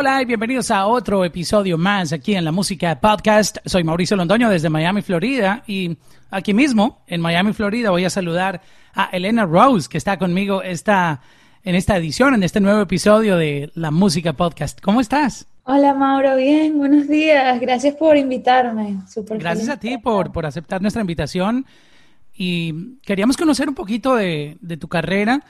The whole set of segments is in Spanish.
Hola y bienvenidos a otro episodio más aquí en la Música Podcast. Soy Mauricio Londoño desde Miami, Florida y aquí mismo en Miami, Florida voy a saludar a Elena Rose que está conmigo esta, en esta edición, en este nuevo episodio de la Música Podcast. ¿Cómo estás? Hola Mauro, bien, buenos días. Gracias por invitarme. Super Gracias a ti por, por aceptar nuestra invitación y queríamos conocer un poquito de, de tu carrera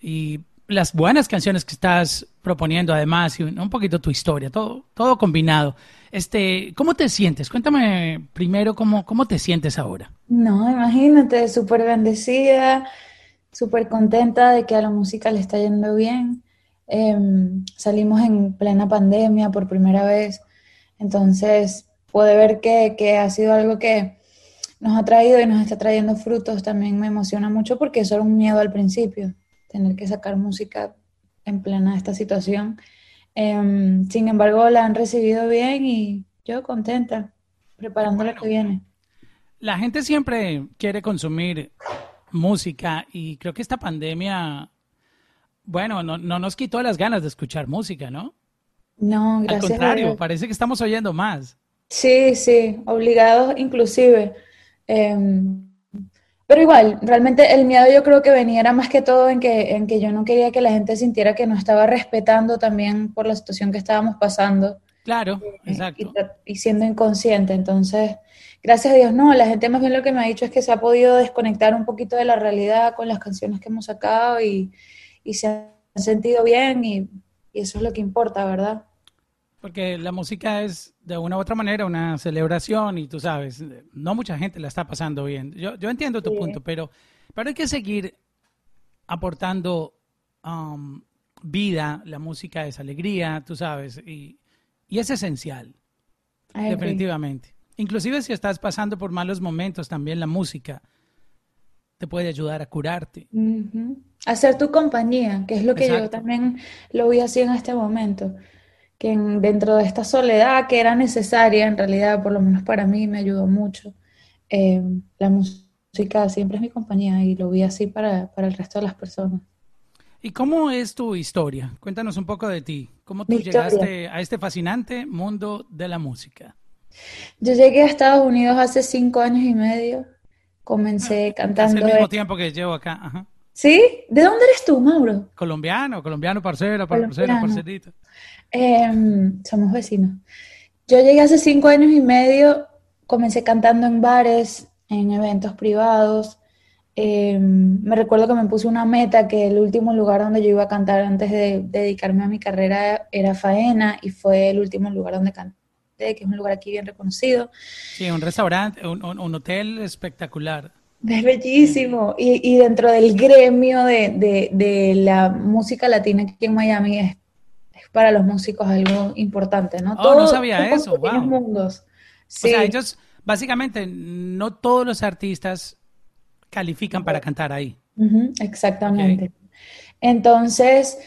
y las buenas canciones que estás proponiendo además y un poquito tu historia, todo, todo combinado. Este, ¿Cómo te sientes? Cuéntame primero cómo, cómo te sientes ahora. No, imagínate, súper bendecida, súper contenta de que a la música le está yendo bien. Em, salimos en plena pandemia por primera vez, entonces puede ver que, que ha sido algo que nos ha traído y nos está trayendo frutos. También me emociona mucho porque eso era un miedo al principio tener que sacar música en plena esta situación. Em, sin embargo, la han recibido bien y yo contenta, preparando lo que viene. La gente siempre quiere consumir música y creo que esta pandemia, bueno, no, nos quitó las ganas de escuchar música, ¿no? No, gracias. Al contrario, parece que estamos oyendo más. Sí, sí, obligados inclusive. Em, pero igual, realmente el miedo yo creo que venía era más que todo en que, en que yo no quería que la gente sintiera que no estaba respetando también por la situación que estábamos pasando. Claro, eh, exacto. Y, siendo inconsciente. Entonces, gracias a Dios, no, la gente más bien lo que me ha dicho es que se ha podido desconectar un poquito de la realidad con las canciones que hemos sacado y, y se han sentido bien y, y eso es lo que importa, ¿verdad? Porque la música es de una u otra manera una celebración y tú sabes, no mucha gente la está pasando bien. Yo, yo entiendo tu punto, pero, pero hay que seguir aportando um, vida, la música es alegría, tú sabes, y, y es esencial, definitivamente. Inclusive si estás pasando por malos momentos, también la música te puede ayudar a curarte. Hacer tu compañía, que es lo que yo también lo vi así en este momento que dentro de esta soledad que era necesaria, en realidad, por lo menos para mí, me ayudó mucho. Eh, la música siempre es mi compañía y lo vi así para, el resto de las personas. ¿Y cómo es tu historia? Cuéntanos un poco de ti. ¿Cómo tú llegaste a este fascinante mundo de la música? Yo llegué a Estados Unidos hace cinco años y medio. Comencé cantando. Hace el mismo tiempo que llevo acá. Ajá. ¿Sí? ¿De dónde eres tú, Mauro? Colombiano, colombiano, parcero, parcero, parcerito. Em, somos vecinos. Yo llegué hace cinco años y medio, comencé cantando en bares, en eventos privados. Em, me recuerdo que me puse una meta que el último lugar donde yo iba a cantar antes de, dedicarme a mi carrera era Faena y fue el último lugar donde canté, que es un lugar aquí bien reconocido. Sí, un restaurante, un, hotel espectacular. Es bellísimo. Y, y dentro del gremio de, de, de, la música latina aquí en Miami es para los músicos algo importante, ¿no? Oh, no sabía eso, wow. mundos. Sí. O sea, ellos, básicamente, no todos los artistas califican para cantar ahí. exactamente. Entonces,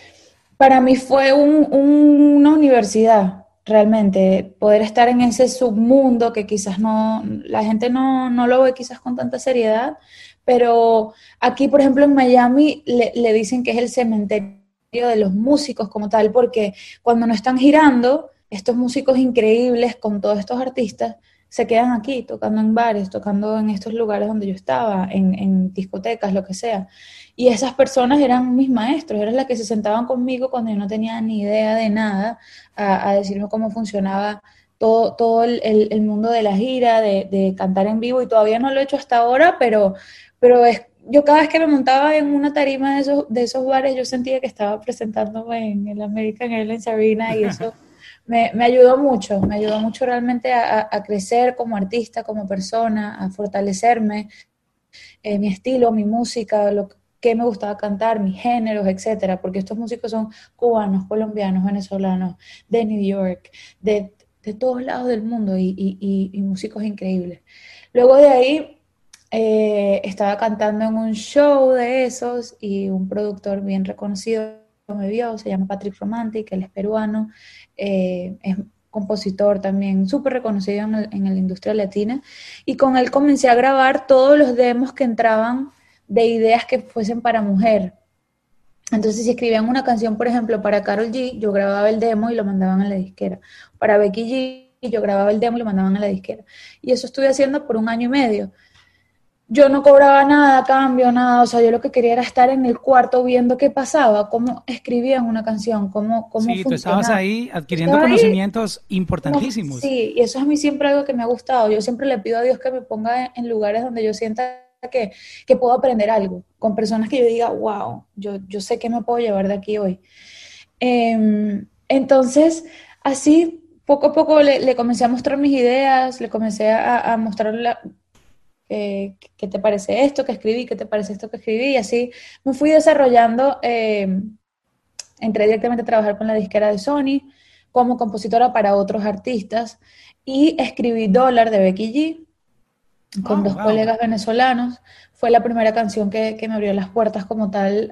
para mí fue una universidad, realmente, poder estar en ese submundo que quizás no, la gente no, no lo ve quizás con tanta seriedad, pero aquí, por ejemplo, en Miami le, le dicen que es el cementerio de los músicos como tal, porque cuando no están girando, estos músicos increíbles con todos estos artistas se quedan aquí tocando en bares, tocando en estos lugares donde yo estaba, en, discotecas, lo que sea. Y esas personas eran mis maestros, eran las que se sentaban conmigo cuando yo no tenía ni idea de nada, a, decirme cómo funcionaba todo, todo el, mundo de la gira, de, de, cantar en vivo, y todavía no lo he hecho hasta ahora, pero, pero es yo cada vez que me montaba en una tarima de esos, de esos bares, yo sentía que estaba presentándome en el American Airlines Arena y eso me, ayudó mucho, me ayudó mucho realmente a, crecer como artista, como persona, a fortalecerme, eh, mi estilo, mi música, lo que me gustaba cantar, mis géneros, etcétera, porque estos músicos son cubanos, colombianos, venezolanos, de New York, de, todos lados del mundo y, músicos increíbles. Luego de ahí eh, estaba cantando en un show de esos y un productor bien reconocido me vio, se llama Patrick Romantic, él es peruano, eh, es compositor también súper reconocido en, la industria latina, y con él comencé a grabar todos los demos que entraban de ideas que fuesen para mujer. Entonces, si escribían una canción, por ejemplo, para Carol G, yo grababa el demo y lo mandaban a la disquera. Para Becky G, yo grababa el demo y lo mandaban a la disquera. Y eso estuve haciendo por un año y medio yo no cobraba nada cambio, nada, o sea, yo lo que quería era estar en el cuarto viendo qué pasaba, cómo escribían una canción, cómo, cómo Sí, tú estabas ahí adquiriendo conocimientos importantísimos. sí, y eso es a mí siempre algo que me ha gustado. Yo siempre le pido a Dios que me ponga en lugares donde yo sienta que, puedo aprender algo, con personas que yo diga, wow, yo, yo sé que me puedo llevar de aquí hoy. Em, entonces, así poco a poco le, comencé a mostrar mis ideas, le comencé a, mostrar eh, ¿qué te parece esto que escribí? ¿Qué te parece esto que escribí? Y así me fui desarrollando, eh, entré directamente a trabajar con la disquera de Sony como compositora para otros artistas y escribí Dólar de Becky G con oh, dos colegas venezolanos. Fue la primera canción que, me abrió las puertas como tal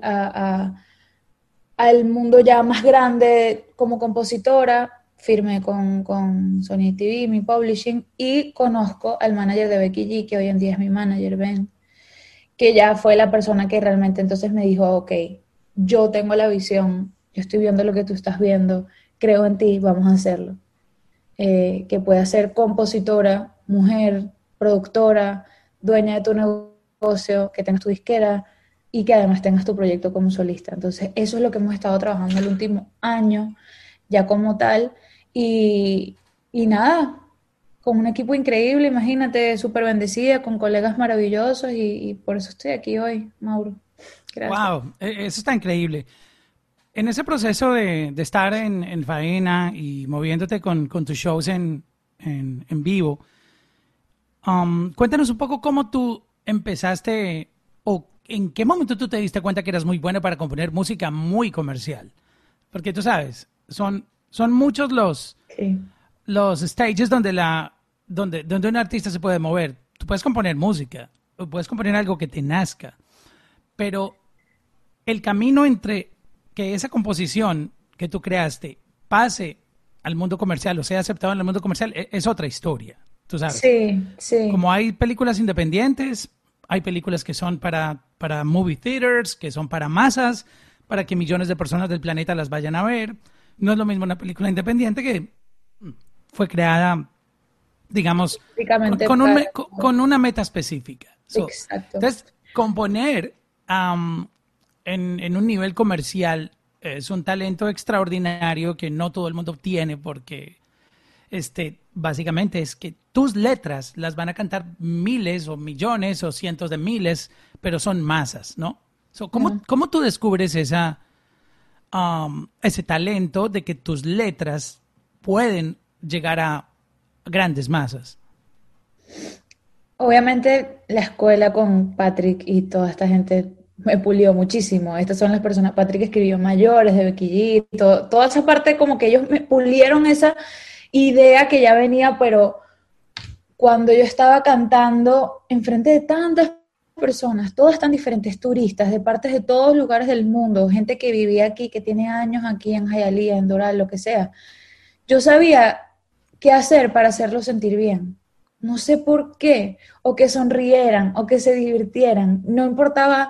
al mundo ya más grande como compositora firme con, con Sony TV, mi publishing, y conozco al manager de Becky G, que hoy en día es mi manager, Ben, que ya fue la persona que realmente entonces me dijo, ok, yo tengo la visión, yo estoy viendo lo que tú estás viendo, creo en ti, vamos a hacerlo. Eh, que pueda ser compositora, mujer, productora, dueña de tu negocio, que tengas tu disquera y que además tengas tu proyecto como solista. Entonces, eso es lo que hemos estado trabajando el último año, ya como tal, y, nada, con un equipo increíble, imagínate, súper bendecida, con colegas maravillosos y, por eso estoy aquí hoy, Mauro. Gracias. Wow, e, eso está increíble. En ese proceso de, estar en, faena y moviéndote con, tus shows en, vivo, um, cuéntanos un poco cómo tú empezaste o en qué momento tú te diste cuenta que eras muy bueno para componer música muy comercial. Porque tú sabes, son son muchos los, los stages donde, la, donde, donde un artista se puede mover. Tú puedes componer música, o puedes componer algo que te nazca, pero el camino entre que esa composición que tú creaste pase al mundo comercial o sea aceptado en el mundo comercial e, es, otra historia. Tú sabes. Sí, sí. Como hay películas independientes, hay películas que son para, para movie theaters, que son para masas, para que millones de personas del planeta las vayan a ver no es lo mismo una película independiente que fue creada, digamos, con, con, una meta específica. Exacto. Entonces, componer en, un nivel comercial es un talento extraordinario que no todo el mundo tiene porque este, básicamente es que tus letras las van a cantar miles o millones o cientos de miles, pero son masas, ¿no? ¿cómo, ¿Cómo tú descubres esa, Um, ese talento de que tus letras pueden llegar a grandes masas? Obviamente la escuela con Patrick y toda esta gente me pulió muchísimo. Estas son las personas, Patrick escribió mayores de G, toda esa parte como que ellos me pulieron esa idea que ya venía, pero cuando yo estaba cantando enfrente de tantas personas, todas tan diferentes, turistas de partes de todos lugares del mundo, gente que vivía aquí, que tiene años aquí en Hialeah, en Doral, lo que sea. Yo sabía qué hacer para hacerlos sentir bien. No sé por qué, o que sonrieran, o que se divirtieran. No importaba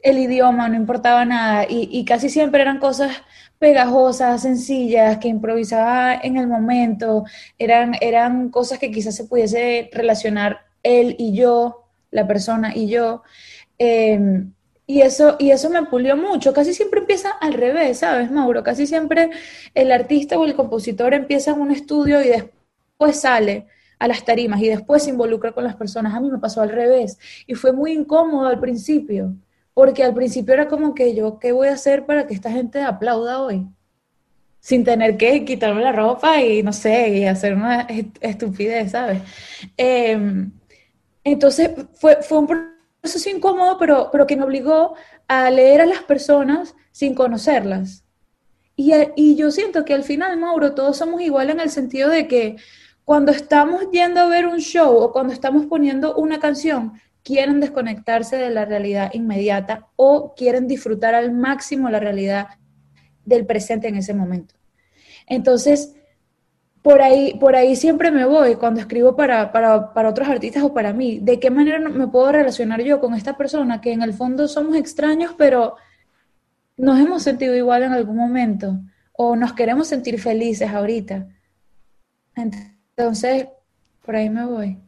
el idioma, no importaba nada. Y, casi siempre eran cosas pegajosas, sencillas, que improvisaba en el momento. Eran, eran cosas que quizás se pudiese relacionar él y yo la persona y yo. Em, y eso, y eso me pulió mucho. Casi siempre empieza al revés, ¿sabes, Mauro? Casi siempre el artista o el compositor empieza en un estudio y después sale a las tarimas y después se involucra con las personas. A mí me pasó al revés y fue muy incómodo al principio, porque al principio era como que yo, ¿qué voy a hacer para que esta gente aplauda hoy? sin tener que quitarme la ropa y no sé, y hacer una estupidez, ¿sabes? Em, entonces fue, fue un proceso incómodo, pero, pero que me obligó a leer a las personas sin conocerlas. Y, y, yo siento que al final, Mauro, todos somos iguales en el sentido de que cuando estamos yendo a ver un show o cuando estamos poniendo una canción, quieren desconectarse de la realidad inmediata o quieren disfrutar al máximo la realidad del presente en ese momento. Entonces, por ahí, por ahí siempre me voy cuando escribo para, para, otros artistas o para mí. ¿De qué manera me puedo relacionar yo con esta persona que en el fondo somos extraños, pero nos hemos sentido igual en algún momento o nos queremos sentir felices ahorita? Entonces, por ahí me voy.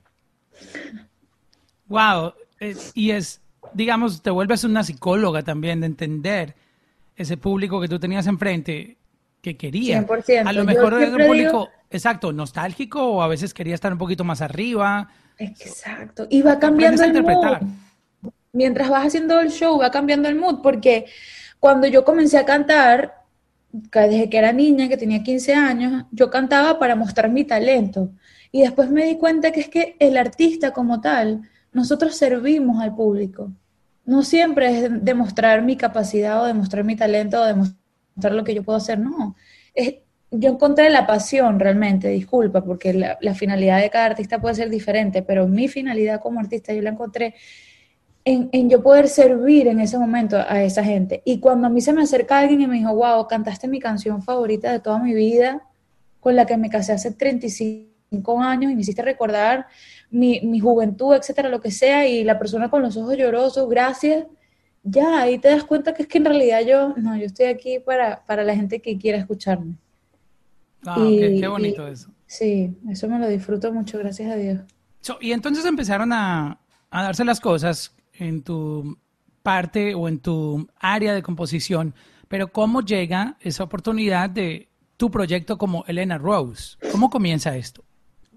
Wow, eh, y es, digamos, te vuelves una psicóloga también de entender ese público que tú tenías enfrente que quería. 100%. A lo mejor era un público, exacto, nostálgico o a veces quería estar un poquito más arriba. Exacto, y va cambiando el mood. Mientras vas haciendo el show, va cambiando el mood, porque cuando yo comencé a cantar, desde que era niña, que tenía 15 años, yo cantaba para mostrar mi talento. Y después me di cuenta que es que el artista como tal nosotros servimos al público. No siempre es demostrar mi capacidad o demostrar mi talento o demostrar lo que yo puedo hacer, no. Yo encontré la pasión realmente, disculpa, porque la, finalidad de cada artista puede ser diferente, pero mi finalidad como artista yo la encontré en, en, yo poder servir en ese momento a esa gente. Y cuando a mí se me acerca alguien y me dijo, wow, cantaste mi canción favorita de toda mi vida, con la que me casé hace 35 años y me hiciste recordar mi, mi, juventud, etcétera, lo que sea, y la persona con los ojos llorosos, gracias, ya ahí te das cuenta que es que en realidad yo, no, yo estoy aquí para, para la gente que quiera escucharme. Ah, qué, bonito eso. Sí, eso me lo disfruto mucho, gracias a Dios. y entonces empezaron a, a darse las cosas en tu parte o en tu área de composición, pero ¿cómo llega esa oportunidad de tu proyecto como Elena Rose? ¿Cómo comienza esto?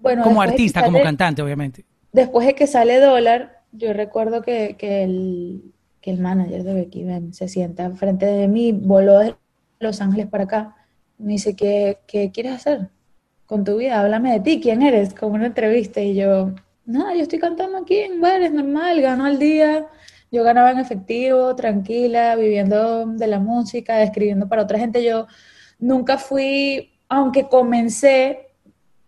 Como artista, como cantante, obviamente. Después de que sale Dólar, yo recuerdo que, que, el, que el manager de Becky Ben se sienta frente de mí, voló de Los Ángeles para acá, me dice, ¿qué, qué quieres hacer con tu vida? Háblame de ti, ¿quién eres? Como una entrevista y yo, nada, yo estoy cantando aquí en bares, normal, gano al día. Yo ganaba en efectivo, tranquila, viviendo de la música, escribiendo para otra gente. Yo nunca fui, aunque comencé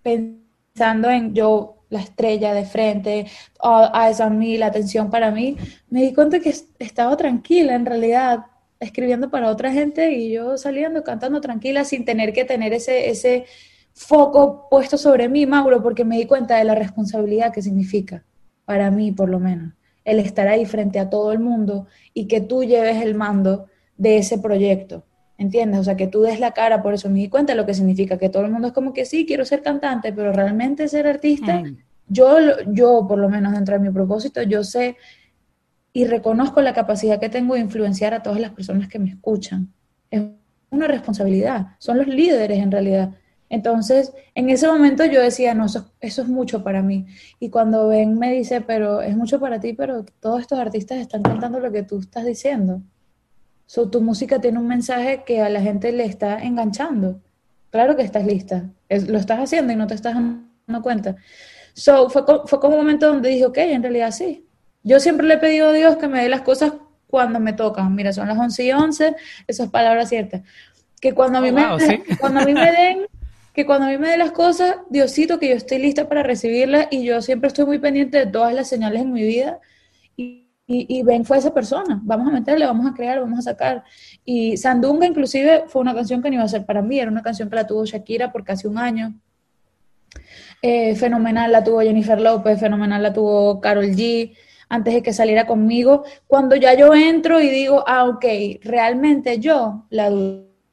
pensando pensando en yo, la estrella de frente, a esa mí, la atención para mí, me di cuenta que estaba tranquila en realidad, escribiendo para otra gente y yo saliendo, cantando tranquila sin tener que tener ese, ese foco puesto sobre mí, Mauro, porque me di cuenta de la responsabilidad que significa, para mí por lo menos, el estar ahí frente a todo el mundo y que tú lleves el mando de ese proyecto. ¿Entiendes? O sea, que tú des la cara, por eso me di cuenta de lo que significa, que todo el mundo es como que sí, quiero ser cantante, pero realmente ser artista, mm. yo, yo por lo menos dentro de mi propósito, yo sé y reconozco la capacidad que tengo de influenciar a todas las personas que me escuchan. Es una responsabilidad, son los líderes en realidad. Entonces, en ese momento yo decía, no, eso, eso es mucho para mí. Y cuando ven me dice, pero es mucho para ti, pero todos estos artistas están cantando lo que tú estás diciendo. So, tu música tiene un mensaje que a la gente le está enganchando. Claro que estás lista. lo estás haciendo y no te estás dando cuenta. So, fue, fue como un momento donde dije, ok, en realidad sí. Yo siempre le he pedido a Dios que me dé las cosas cuando me tocan. Mira, son las 11 y 11, esas palabras ciertas. Que cuando a mí, oh, me, cuando a mí me den, que cuando a mí me den las cosas, Diosito, que yo estoy lista para recibirlas y yo siempre estoy muy pendiente de todas las señales en mi vida. Y, y, Ben fue esa persona, vamos a meterle, vamos a crear, vamos a sacar. Y Sandunga inclusive fue una canción que no iba a ser para mí, era una canción que la tuvo Shakira por casi un año. Eh, fenomenal la tuvo Jennifer López, fenomenal la tuvo Carol G, antes de que saliera conmigo. Cuando ya yo entro y digo, ah, ok, realmente yo, la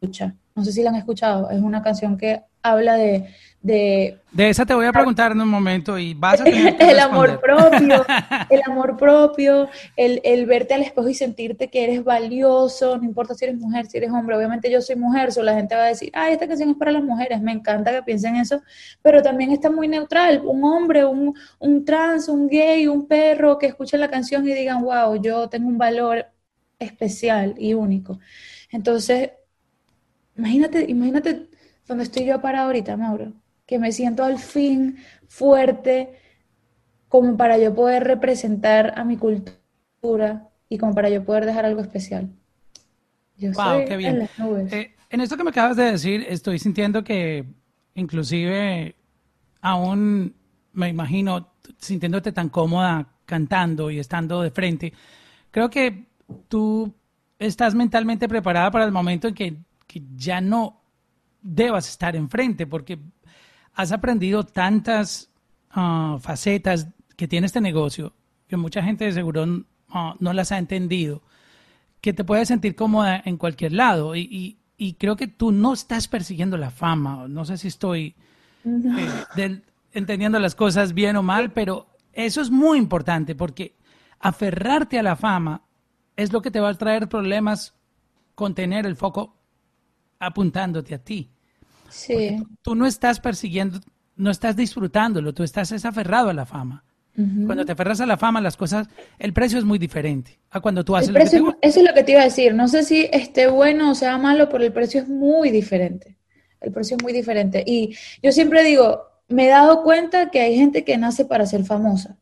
ducha. No sé si la han escuchado, es una canción que habla de, de... esa te voy a preguntar en un momento y vas a tener El amor propio, el amor propio, el, el, verte al espejo y sentirte que eres valioso, no importa si eres mujer, si eres hombre, obviamente yo soy mujer, solo la gente va a decir, ay, esta canción es para las mujeres, me encanta que piensen eso, pero también está muy neutral, un hombre, un, un trans, un gay, un perro que escuchen la canción y digan, wow, yo tengo un valor especial y único. Entonces, imagínate, imagínate donde estoy yo para ahorita, Mauro, que me siento al fin fuerte como para yo poder representar a mi cultura y como para yo poder dejar algo especial. Yo wow, qué bien. En, eh, en esto que me acabas de decir, estoy sintiendo que inclusive aún me imagino sintiéndote tan cómoda cantando y estando de frente, creo que tú estás mentalmente preparada para el momento en que, ya no debas estar enfrente, porque has aprendido tantas ah, facetas que tiene este negocio, que mucha gente de seguro ah, no las ha entendido, que te puedes sentir cómoda en cualquier lado. Y, creo que tú no estás persiguiendo la fama. No sé si estoy eh, entendiendo las cosas bien o mal, pero eso es muy importante porque aferrarte a la fama es lo que te va a traer problemas con tener el foco apuntándote a ti. Sí. Tú, no estás persiguiendo, no estás disfrutándolo, tú estás aferrado a la fama. Cuando te aferras a la fama, las cosas, el precio es muy diferente a cuando tú haces lo que Eso es lo que te iba a decir. No sé si esté bueno o sea malo, pero el precio es muy diferente. El precio es muy diferente. Y yo siempre digo, me he dado cuenta que hay gente que nace para ser famosa.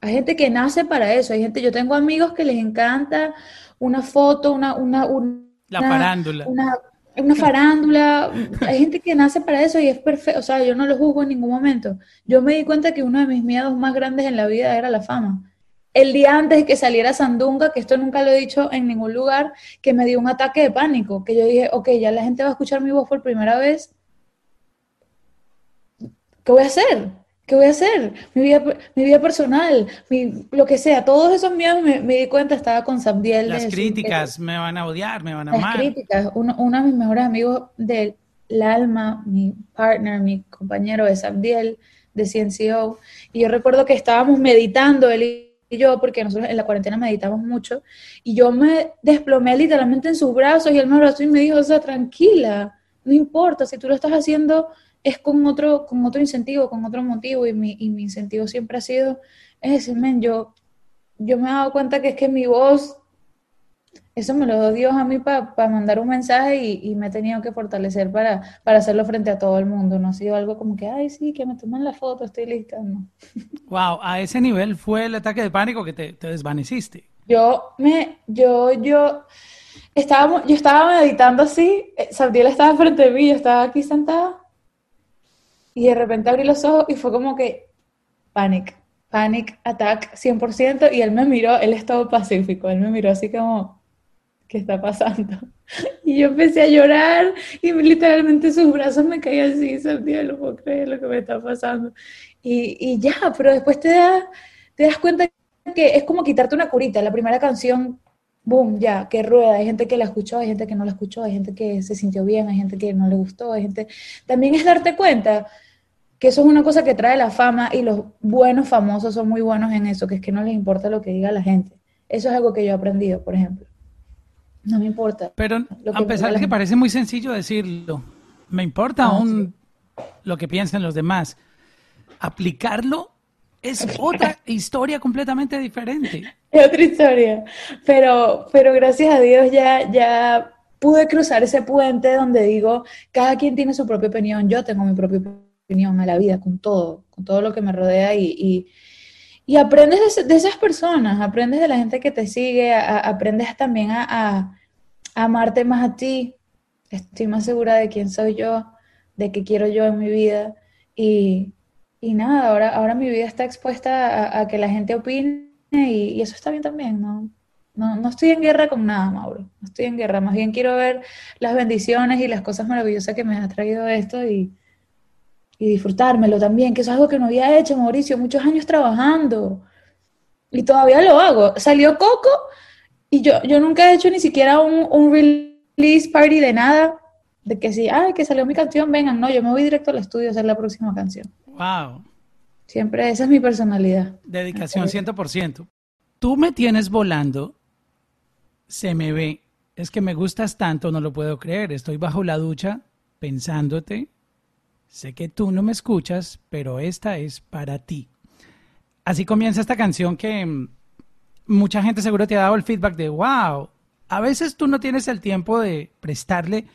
Hay gente que nace para eso. Hay gente, yo tengo amigos que les encanta una foto, una, una, una la farándula. Una, una farándula. Hay gente que nace para eso y es perfecto. O sea, yo no lo juzgo en ningún momento. Yo me di cuenta que uno de mis miedos más grandes en la vida era la fama. El día antes de que saliera Sandunga, que esto nunca lo he dicho en ningún lugar, que me dio un ataque de pánico, que yo dije, ok, ya la gente va a escuchar mi voz por primera vez. ¿Qué voy a hacer? ¿Qué voy a hacer? Mi vida, mi vida personal, lo que sea, todos esos miedos me, di cuenta, estaba con Sabdiel. Las críticas, me van a odiar, me van a amar. Las críticas, uno, uno, de mis mejores amigos del alma, mi partner, mi compañero de Sabdiel, de CNCO, y yo recuerdo que estábamos meditando, él y yo, porque nosotros en la cuarentena meditamos mucho, y yo me desplomé literalmente en sus brazos, y él me abrazó y me dijo, o sea, tranquila, no importa, si tú lo estás haciendo es con otro, con otro incentivo, con otro motivo, y mi, y mi incentivo siempre ha sido, es decir, men, yo, yo me he dado cuenta que es que mi voz, eso me lo dio Dios a mí para mandar un mensaje y, me he tenido que fortalecer para, para hacerlo frente a todo el mundo, no ha sido algo como que, ay, sí, que me tomen la foto, estoy lista, no. Wow, a ese nivel fue el ataque de pánico que te, te desvaneciste. Yo me, yo, yo, estábamos, yo estaba meditando así, eh, Sabdiel estaba frente a mí, yo estaba aquí sentada y de repente abrí los ojos y fue como que panic, panic attack 100%. Y él me miró, él estaba pacífico, él me miró así como, ¿qué está pasando? Y yo empecé a llorar y literalmente sus brazos me caían así, sentía, no puedo creer lo que me está pasando. Y, y ya, pero después te das, te das cuenta que es como quitarte una curita. La primera canción boom, ya, que rueda. Hay gente que la escuchó, hay gente que no la escuchó, hay gente que se sintió bien, hay gente que no le gustó, hay gente... También es darte cuenta que eso es una cosa que trae la fama y los buenos famosos son muy buenos en eso, que es que no les importa lo que diga la gente. Eso es algo que yo he aprendido, por ejemplo. No me importa. Pero a pesar de que parece muy sencillo decirlo, me importa ah, aún lo que piensen los demás. Aplicarlo es otra historia completamente diferente. Es otra historia. Pero, pero gracias a Dios ya, ya pude cruzar ese puente donde digo, cada quien tiene su propia opinión, yo tengo mi propia opinión opinión a la vida, con todo, con todo lo que me rodea y, y, aprendes de, esas personas, aprendes de la gente que te sigue, aprendes también a, amarte más a ti. Estoy más segura de quién soy yo, de qué quiero yo en mi vida y, y nada, ahora, ahora mi vida está expuesta a, que la gente opine y, y, eso está bien también, ¿no? No, no estoy en guerra con nada, Mauro, no estoy en guerra, más bien quiero ver las bendiciones y las cosas maravillosas que me ha traído esto y, y disfrutármelo también, que es algo que no había hecho, Mauricio, muchos años trabajando. Y todavía lo hago. Salió Coco y yo, yo nunca he hecho ni siquiera un, un release party de nada, de que si, ay, que salió mi canción, vengan, no, yo me voy directo al estudio a hacer la próxima canción. Wow. Siempre esa es mi personalidad. Dedicación 100%. Tú me tienes volando, se me ve, es que me gustas tanto, no lo puedo creer, estoy bajo la ducha pensándote, Sé que tú no me escuchas, pero esta es para ti. Así comienza esta canción que mm, mucha gente seguro te ha dado el feedback de, wow, a veces tú no tienes el tiempo de prestarle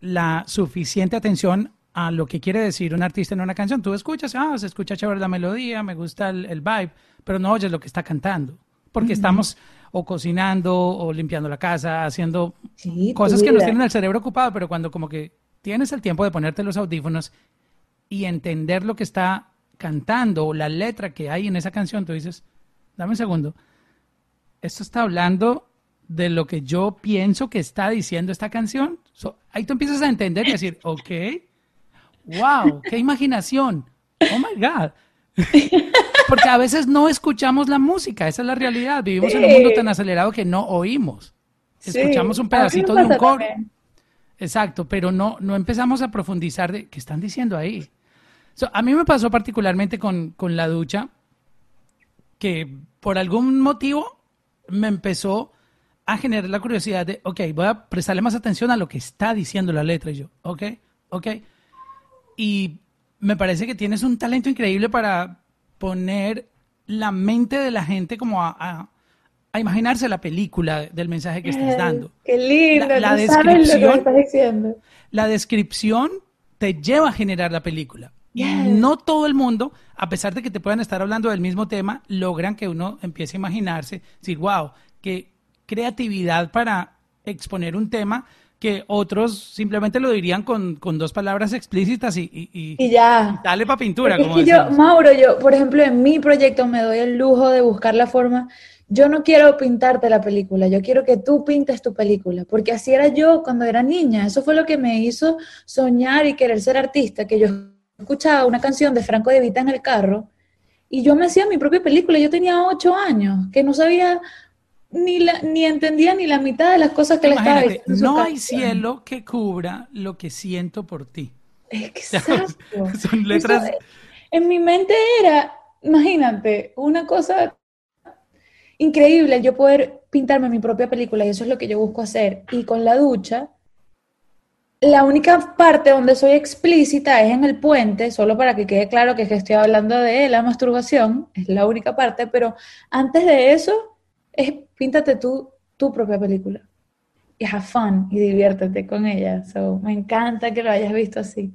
la suficiente atención a lo que quiere decir un artista en una canción. Tú escuchas, ah, se escucha chévere la melodía, me gusta el, vibe, pero no oyes lo que está cantando, porque estamos o cocinando o limpiando la casa, haciendo cosas que nos tienen el cerebro ocupado, pero cuando como que tienes el tiempo de ponerte los audífonos y entender lo que está cantando o la letra que hay en esa canción, tú dices, dame un segundo, esto está hablando de lo que yo pienso que está diciendo esta canción. ahí tú empiezas a entender y decir, ok, wow, qué imaginación, oh my God. Porque a veces no escuchamos la música, esa es la realidad. Vivimos en un mundo tan acelerado que no oímos. Escuchamos un pedacito de un coro. Exacto, pero no, no empezamos a profundizar de qué están diciendo ahí. a mí me pasó particularmente con, con la ducha que por algún motivo me empezó a generar la curiosidad de, ok, voy a prestarle más atención a lo que está diciendo la letra. Y yo, ok, ok. Y me parece que tienes un talento increíble para poner la mente de la gente como a, imaginarse la película del mensaje que estás dando. Qué lindo, la, descripción, La descripción te lleva a generar la película. No todo el mundo, a pesar de que te puedan estar hablando del mismo tema, logran que uno empiece a imaginarse, decir, wow, que creatividad para exponer un tema que otros simplemente lo dirían con, con dos palabras explícitas y, y, y ya. dale para pintura. como yo, Mauro, yo, por ejemplo, en mi proyecto me doy el lujo de buscar la forma. Yo no quiero pintarte la película, yo quiero que tú pintes tu película, porque así era yo cuando era niña. Eso fue lo que me hizo soñar y querer ser artista, que yo escuchaba una canción de Franco de Vita en el carro y yo me hacía mi propia película. Yo tenía ocho años, que no sabía ni, la, ni entendía ni la mitad de las cosas que le estaba diciendo. No hay cielo que cubra lo que siento por ti. Exacto. Son letras. en mi mente era, imagínate, una cosa increíble yo poder pintarme mi propia película y eso es lo que yo busco hacer. Y con la ducha, la única parte donde soy explícita es en el puente, solo para que quede claro que estoy hablando de la masturbación, es la única parte, pero antes de eso es píntate tú tu propia película. Y have fun y diviértete con ella. So, me encanta que lo hayas visto así.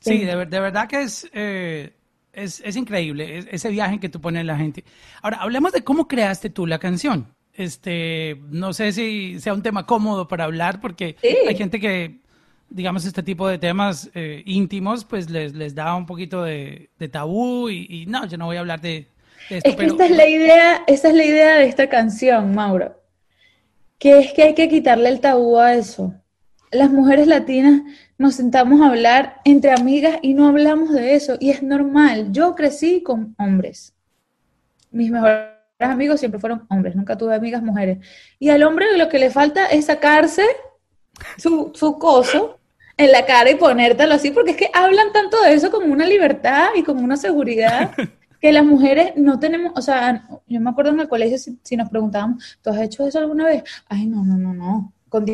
Sí, de, verdad que es, eh, es, es, increíble ese viaje que tú pones la gente. Ahora, hablemos de cómo creaste tú la canción. Este, no sé si sea un tema cómodo para hablar, porque hay gente que, digamos, este tipo de temas eh, íntimos, pues les, les da un poquito de, tabú y, y, no, yo no voy a hablar de, es que esta es la idea, esa es la idea de esta canción, Mauro. Que es que hay que quitarle el tabú a eso. Las mujeres latinas nos sentamos a hablar entre amigas y no hablamos de eso. Y es normal. Yo crecí con hombres. Mis mejores amigos siempre fueron hombres, nunca tuve amigas mujeres. Y al hombre lo que le falta es sacarse su, su coso en la cara y ponértelo así, porque es que hablan tanto de eso como una libertad y como una seguridad. que las mujeres no tenemos, o sea, yo me acuerdo en el colegio si, nos preguntábamos, ¿tú has hecho eso alguna vez? Ay, no, no, no, no, con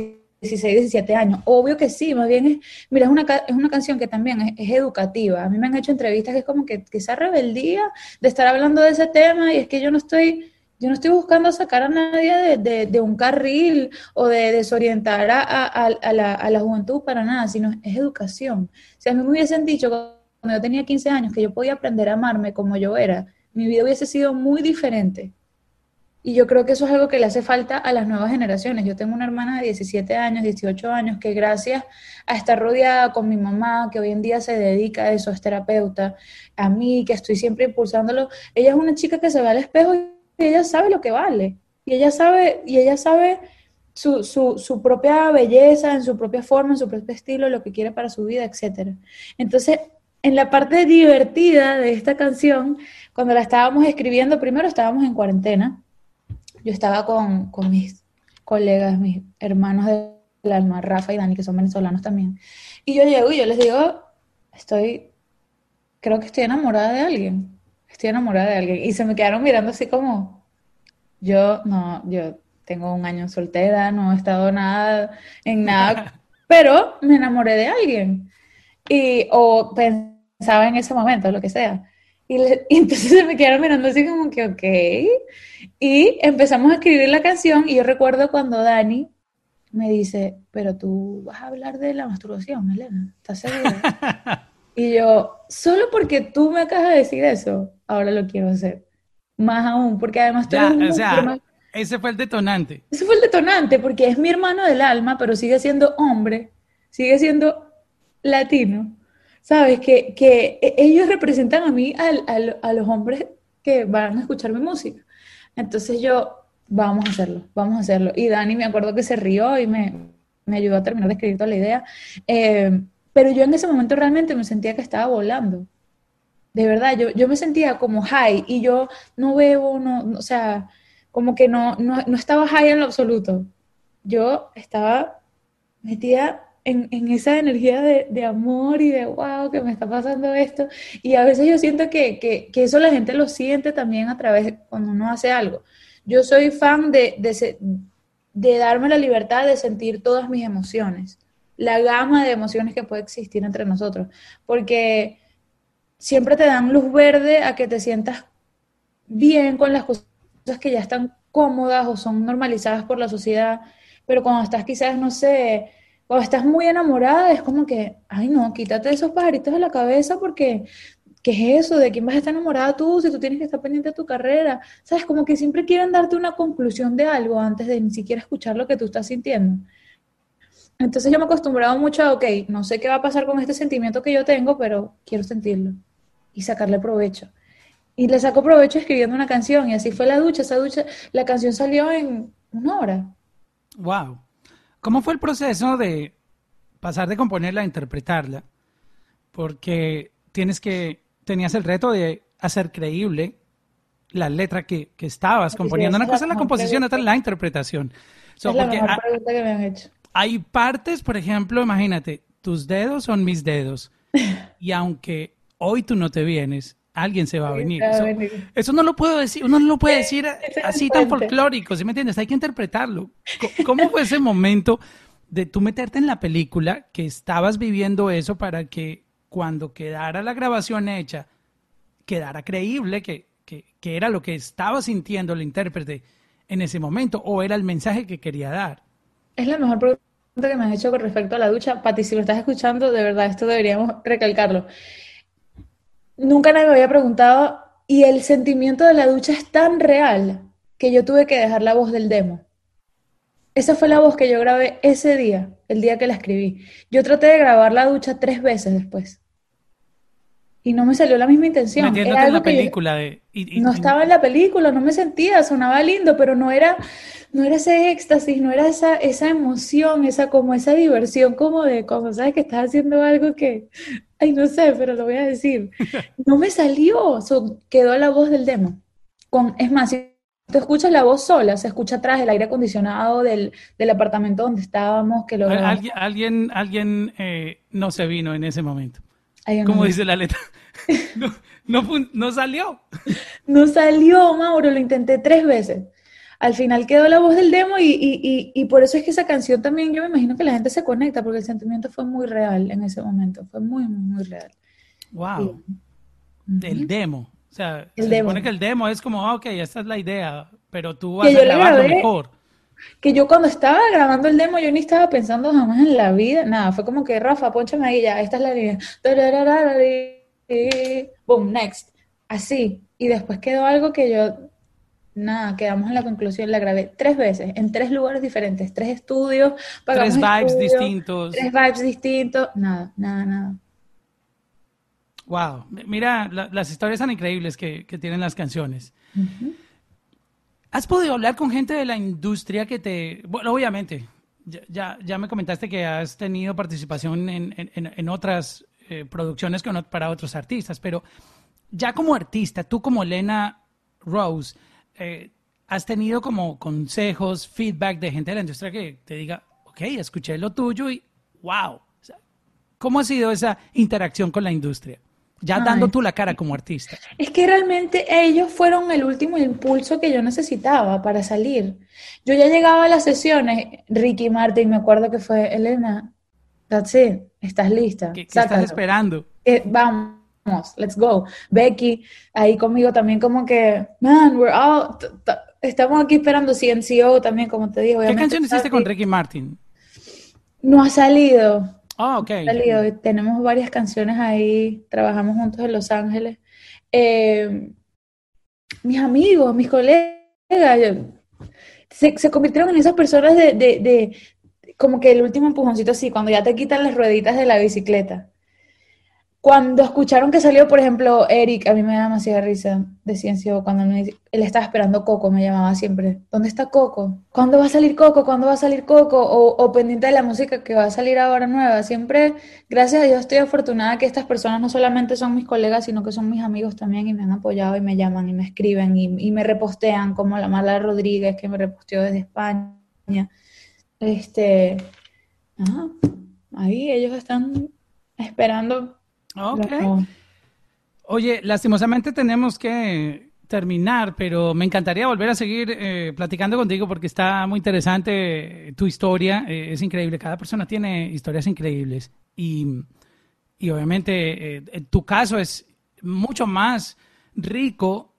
16, 17 años. Obvio que sí, más bien es, mira, es una, es una canción que también es, educativa. A mí me han hecho entrevistas que es como que, que rebeldía de estar hablando de ese tema y es que yo no estoy... Yo no estoy buscando sacar a nadie de, de, un carril o de desorientar a, a, a, la, a, la, juventud para nada, sino es educación. Si a mí me hubiesen dicho cuando yo tenía 15 años, que yo podía aprender a amarme como yo era, mi vida hubiese sido muy diferente. Y yo creo que eso es algo que le hace falta a las nuevas generaciones. Yo tengo una hermana de 17 años, 18 años, que gracias a estar rodeada con mi mamá, que hoy en día se dedica a eso, es terapeuta, a mí, que estoy siempre impulsándolo, ella es una chica que se ve al espejo y ella sabe lo que vale. Y ella sabe, y ella sabe su, su, su propia belleza, en su propia forma, en su propio estilo, lo que quiere para su vida, etc. Entonces, en la parte divertida de esta canción, cuando la estábamos escribiendo, primero estábamos en cuarentena. Yo estaba con, mis colegas, mis hermanos del alma, Rafa y Dani, que son venezolanos también. Y yo llego y yo les digo, estoy, creo que estoy enamorada de alguien. Estoy enamorada de alguien. Y se me quedaron mirando así como, yo no, yo tengo un año soltera, no he estado nada en nada, pero me enamoré de alguien. Y, o pensaba en ese momento, lo que sea. Y, entonces se me quedaron mirando así como que, ok. Y empezamos a escribir la canción y yo recuerdo cuando Dani me dice, pero tú vas a hablar de la masturbación, Elena, ¿estás segura? y yo, solo porque tú me acabas de decir eso, ahora lo quiero hacer. Más aún, porque además tú o sea, ese fue el detonante. Ese fue el detonante, porque es mi hermano del alma, pero sigue siendo hombre, sigue siendo latino. ¿Sabes? Que, que e, ellos representan a mí, a los hombres que van a escuchar mi música. Entonces yo, vamos a hacerlo, vamos a hacerlo. Y Dani me acuerdo que se rió y me, me ayudó a terminar de escribir toda la idea. Eh, pero yo en ese momento realmente me sentía que estaba volando. De verdad, yo, yo me sentía como high y yo no bebo, no, o sea, como que no, no, no estaba high en lo absoluto. Yo estaba metida en, en, esa energía de, de, amor y de wow, que me está pasando esto. Y a veces yo siento que, que, que, eso la gente lo siente también a través cuando uno hace algo. Yo soy fan de, de, de darme la libertad de sentir todas mis emociones, la gama de emociones que puede existir entre nosotros, porque siempre te dan luz verde a que te sientas bien con las cosas que ya están cómodas o son normalizadas por la sociedad, pero cuando estás quizás, no sé, cuando estás muy enamorada es como que, ay no, quítate esos pajaritos de la cabeza porque ¿qué es eso? ¿De quién vas a estar enamorada tú si tú tienes que estar pendiente de tu carrera? ¿Sabes? Como que siempre quieren darte una conclusión de algo antes de ni siquiera escuchar lo que tú estás sintiendo. Entonces yo me he acostumbrado mucho a, ok, no sé qué va a pasar con este sentimiento que yo tengo, pero quiero sentirlo y sacarle provecho. Y le saco provecho escribiendo una canción y así fue la ducha. Esa ducha, la canción salió en una hora. Wow. ¿Cómo fue el proceso de pasar de componerla a interpretarla? Porque tienes que tenías el reto de hacer creíble la letra que, que estabas componiendo. Una cosa es la composición, otra es la interpretación. es la mejor pregunta que me han hecho. Hay partes, por ejemplo, imagínate, tus dedos son mis dedos. y aunque hoy tú no te vienes, alguien se va a venir. Eso, no lo puedo decir, uno no lo puede decir así tan folclórico, ¿sí me entiendes? Hay que interpretarlo. ¿Cómo fue ese momento de tú meterte en la película que estabas viviendo eso para que cuando quedara la grabación hecha, quedara creíble que, era lo que estaba sintiendo el intérprete en ese momento o era el mensaje que quería dar. Es la mejor pregunta que me has hecho con respecto a la ducha. Pati, si lo estás escuchando, de verdad, esto deberíamos recalcarlo. Nunca nadie me había preguntado y el sentimiento de la ducha es tan real que yo tuve que dejar la voz del demo. Esa fue la voz que yo grabé ese día, el día que la escribí. Yo traté de grabar la ducha tres veces después y no me salió la misma intención. Era en la película de, no estaba en la película, no me sentía, sonaba lindo, pero no era, no era ese éxtasis, no era esa, esa emoción, esa como esa diversión como de cuando sabes que estás haciendo algo que, ay, no sé, pero lo voy a decir. No me salió, quedó la voz del demo. Con, es más, si tú escuchas la voz sola, se escucha atrás el aire acondicionado del, del apartamento donde estábamos, que lo Alguien, alguien, alguien eh, no se vino en ese momento. ¿Cómo dice la letra? No, no, salió. No salió, Mauro, lo intenté tres veces. Al final quedó la voz del demo y, por eso es que esa canción también, yo me imagino que la gente se conecta porque el sentimiento fue muy real en ese momento, fue muy, muy, muy real. Wow. Del demo. O sea, se supone que el demo es como, ah, ok, esta es la idea, pero tú vas a grabarlo mejor que yo cuando estaba grabando el demo, yo ni estaba pensando jamás en la vida, nada, fue como que Rafa, ponchame ahí ya, esta es la línea, boom, next, así, y después quedó algo que yo, nada, quedamos en la conclusión, la grabé tres veces, en tres lugares diferentes, tres estudios, tres vibes distintos, tres vibes distintos, nada, nada, nada. Wow, mira las historias tan increíbles que, tienen las canciones. ¿Has podido hablar con gente de la industria que te... Bueno, obviamente, ya, ya me comentaste que has tenido participación en, en, otras eh, producciones para otros artistas, pero ya como artista, tú como Elena Rose, eh, ¿has tenido como consejos, feedback de gente de la industria que te diga, ok, escuché lo tuyo y wow? ¿Cómo ha sido esa interacción con la industria? Ya dando tú la cara como artista. Es que realmente ellos fueron el último impulso que yo necesitaba para salir. Yo ya llegaba a las sesiones, Ricky Martin, me acuerdo que fue Elena, that's it, estás lista. ¿Qué, estás esperando? Eh, vamos, let's go. Becky, ahí conmigo también como que, man, we're all, estamos aquí esperando CNCO también, como te digo. ¿Qué canción hiciste con Ricky Martin? No ha salido. Ah, ok. salido. Tenemos varias canciones ahí, trabajamos juntos en Los Ángeles. Eh, mis amigos, mis colegas, se, se, convirtieron en esas personas de, de, de, como que el último empujoncito así, cuando ya te quitan las rueditas de la bicicleta. Cuando escucharon que salió, por ejemplo, Eric, a mí me da demasiada risa de Ciencio, cuando él estaba esperando Coco, me llamaba siempre, ¿dónde está Coco? ¿Cuándo va a salir Coco? ¿Cuándo va a salir Coco? O, pendiente de la música que va a salir ahora nueva. Siempre, gracias a Dios, estoy afortunada que estas personas no solamente son mis colegas, sino que son mis amigos también y me han apoyado y me llaman y me escriben y, y me repostean, como la Mala Rodríguez que me reposteó desde España. Este, ah, ahí ellos están esperando Ok. Oye, lastimosamente tenemos que terminar, pero me encantaría volver a seguir eh, platicando contigo porque está muy interesante tu historia. Eh, es increíble, cada persona tiene historias increíbles y, y obviamente eh, tu caso es mucho más rico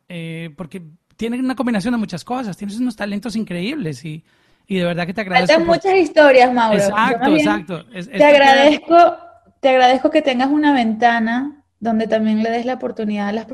porque tiene una combinación de muchas cosas, tienes unos talentos increíbles y, y de verdad que te agradezco. Faltan por... muchas historias, Mauro. Exacto, exacto. Es, te agradezco te agradezco que tengas una ventana donde también le des la oportunidad a las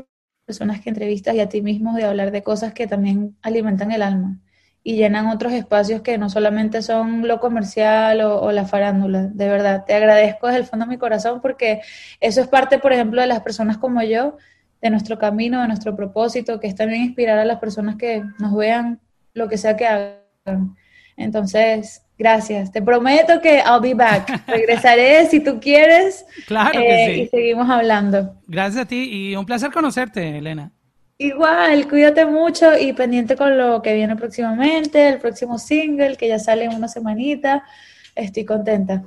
personas que entrevistas y a ti mismo de hablar de cosas que también alimentan el alma y llenan otros espacios que no solamente son lo comercial o, la farándula. De verdad, te agradezco desde el fondo de mi corazón porque eso es parte, por ejemplo, de las personas como yo, de nuestro camino, de nuestro propósito, que es también inspirar a las personas que nos vean lo que sea que hagan. Entonces, Gracias. Te prometo que I'll be back. Regresaré si tú quieres. Claro que eh, sí. Y seguimos hablando. Gracias a ti y un placer conocerte, Elena. Igual, cuídate mucho y pendiente con lo que viene próximamente, el próximo single que ya sale en una semanita. Estoy contenta.